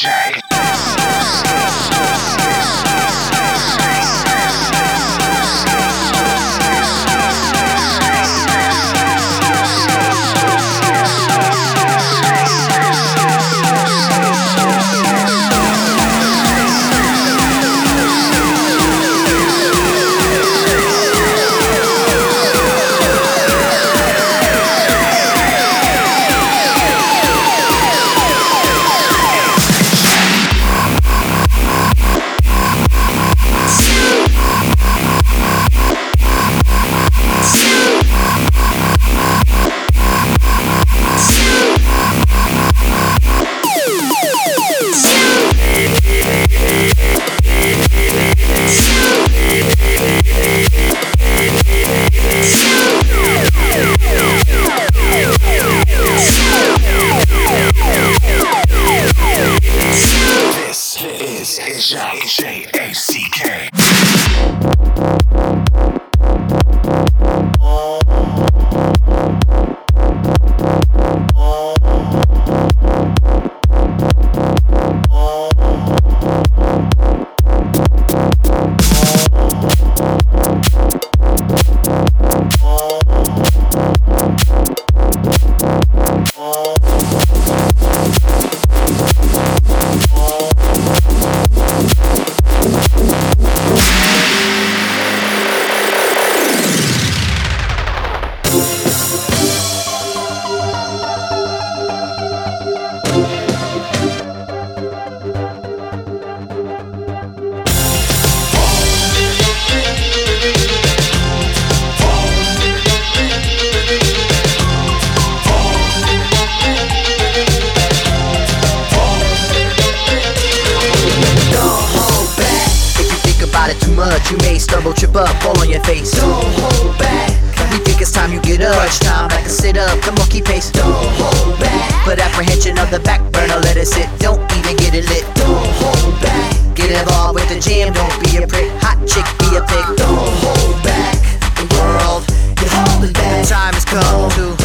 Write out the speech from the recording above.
Jay. Up, fall on your face. Don't hold back. We think it's time you get up. Crunch time, back and sit up. Come on, keep pace. Don't hold back. Put apprehension of the back burner, let it sit. Don't even get it lit. Don't hold back. Get involved with the jam, don't be a prick. Hot chick, be a pig. Don't hold back. The world, You're holding back. time has come to